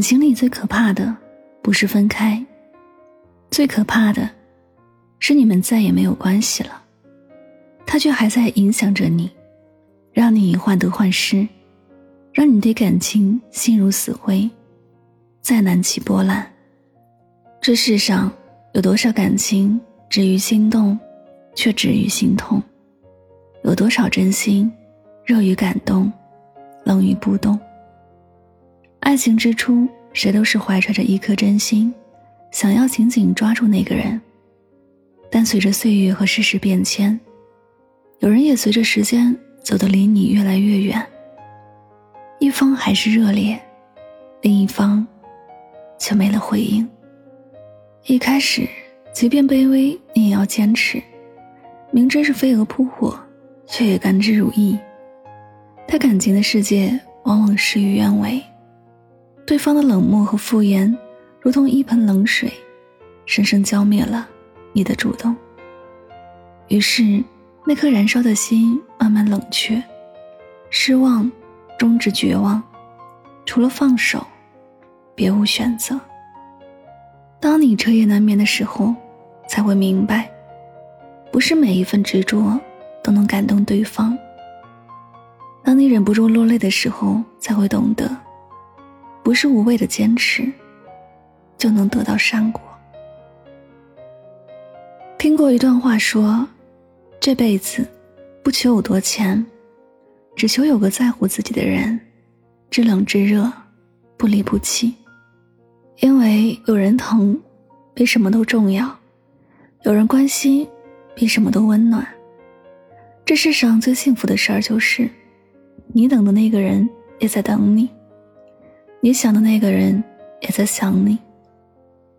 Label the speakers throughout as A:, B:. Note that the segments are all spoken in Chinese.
A: 感情里最可怕的不是分开，最可怕的是你们再也没有关系了，他却还在影响着你，让你患得患失，让你对感情心如死灰，再难起波澜。这世上有多少感情止于心动，却止于心痛？有多少真心热于感动，冷于不动？爱情之初，谁都是怀揣着一颗真心，想要紧紧抓住那个人。但随着岁月和世事变迁，有人也随着时间走得离你越来越远。一方还是热烈，另一方却没了回应。一开始，即便卑微，你也要坚持，明知是飞蛾扑火，却也甘之如饴。他感情的世界，往往事与愿违。对方的冷漠和敷衍，如同一盆冷水，深深浇灭了你的主动。于是，那颗燃烧的心慢慢冷却，失望终至绝望，除了放手，别无选择。当你彻夜难眠的时候，才会明白，不是每一份执着都能感动对方。当你忍不住落泪的时候，才会懂得。不是无谓的坚持，就能得到善果。听过一段话说，这辈子不求有多钱，只求有个在乎自己的人，知冷知热，不离不弃。因为有人疼，比什么都重要；有人关心，比什么都温暖。这世上最幸福的事儿就是，你等的那个人也在等你。你想的那个人也在想你，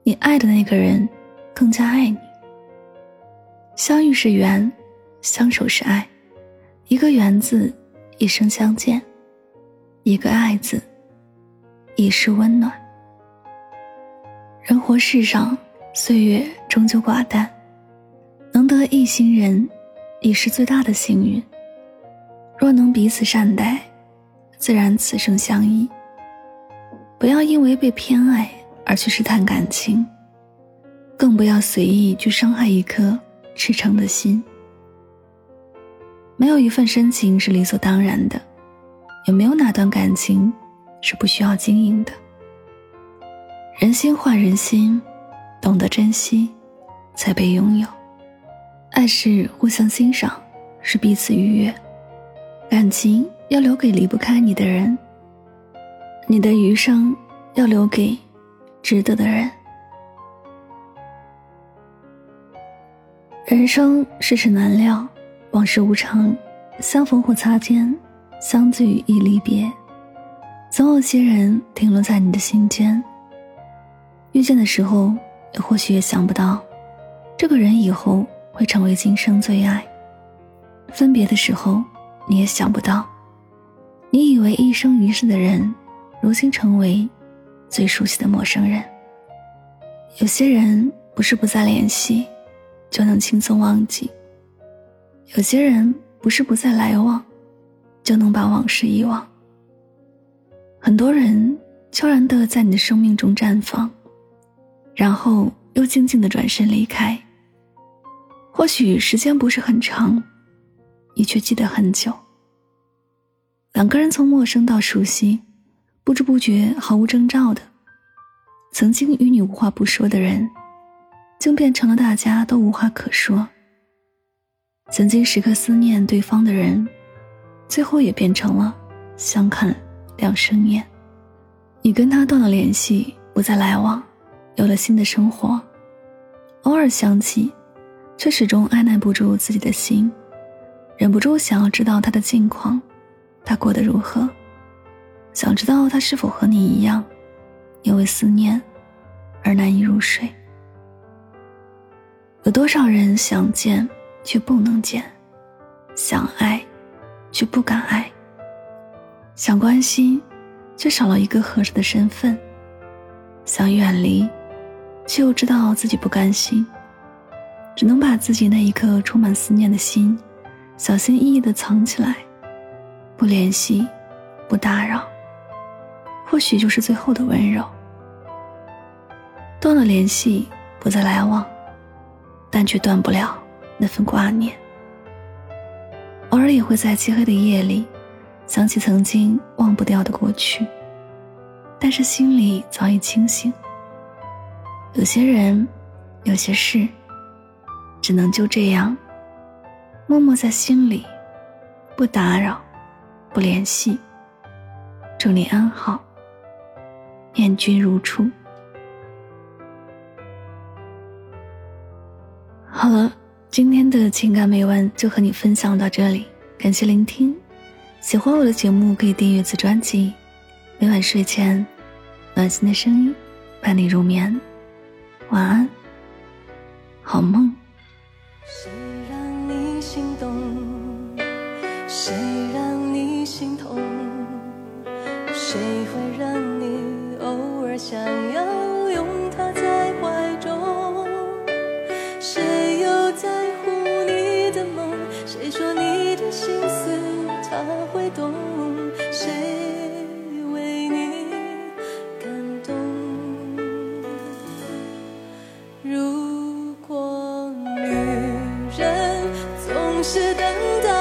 A: 你爱的那个人更加爱你。相遇是缘，相守是爱，一个缘字，一生相见；一个爱字，一世温暖。人活世上，岁月终究寡淡，能得一心人，已是最大的幸运。若能彼此善待，自然此生相依。不要因为被偏爱而去试探感情，更不要随意去伤害一颗赤诚的心。没有一份深情是理所当然的，也没有哪段感情是不需要经营的。人心换人心，懂得珍惜，才被拥有。爱是互相欣赏，是彼此愉悦。感情要留给离不开你的人。你的余生要留给值得的人。人生世事难料，往事无常，相逢或擦肩，相聚亦离别。总有些人停留在你的心间。遇见的时候，也或许也想不到，这个人以后会成为今生最爱。分别的时候，你也想不到，你以为一生一世的人。如今成为最熟悉的陌生人。有些人不是不再联系就能轻松忘记，有些人不是不再来往就能把往事遗忘。很多人悄然的在你的生命中绽放，然后又静静的转身离开。或许时间不是很长，你却记得很久。两个人从陌生到熟悉。不知不觉，毫无征兆的，曾经与你无话不说的人，竟变成了大家都无话可说。曾经时刻思念对方的人，最后也变成了相看两生厌。你跟他断了联系，不再来往，有了新的生活，偶尔想起，却始终按捺不住自己的心，忍不住想要知道他的近况，他过得如何，想知道他是否和你一样，因为思念而难以入睡。有多少人想见却不能见，想爱却不敢爱，想关心却少了一个合适的身份，想远离却又知道自己不甘心，只能把自己那一颗充满思念的心，小心翼翼地藏起来，不联系，不打扰，或许就是最后的温柔。断了联系，不再来往。但却断不了那份挂念。偶尔也会在漆黑的夜里，想起曾经忘不掉的过去，但是心里早已清醒。有些人，有些事，只能就这样，默默在心里，不打扰，不联系。祝你安好，念君如初。好了，今天的情感美文就和你分享到这里，感谢聆听。喜欢我的节目可以订阅此专辑，每晚睡前，暖心的声音伴你入眠，晚安，好梦。
B: 谁让你心动？谁让你心痛？谁会让想要拥他在怀中，谁又在乎你的梦？谁说你的心思他会懂？谁为你感动？如果女人总是等待。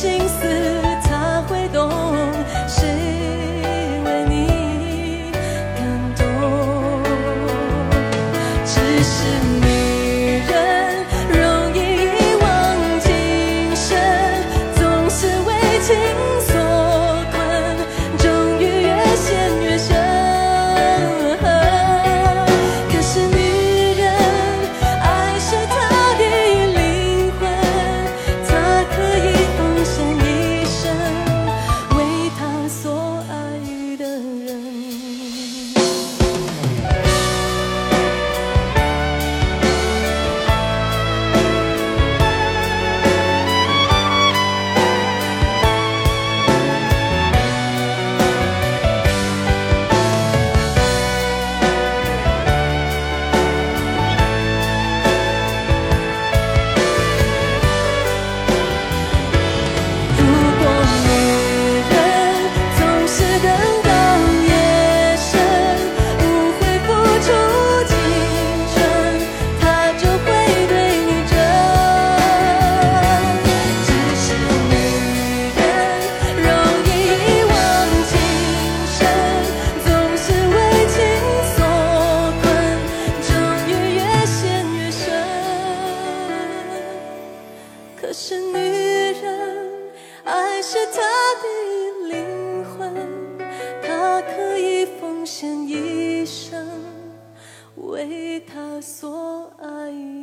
B: 心思他会懂谁为你感动。只是为他所爱。